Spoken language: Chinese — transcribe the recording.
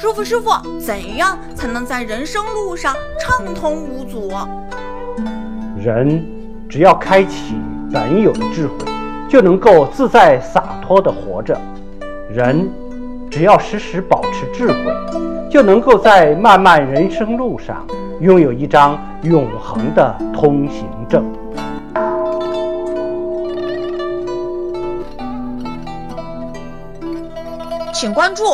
师傅师傅怎样才能在人生路上畅通无阻？人只要开启本有的智慧就能够自在洒脱的活着。人只要时时保持智慧就能够在漫漫人生路上拥有一张永恒的通行证。请关注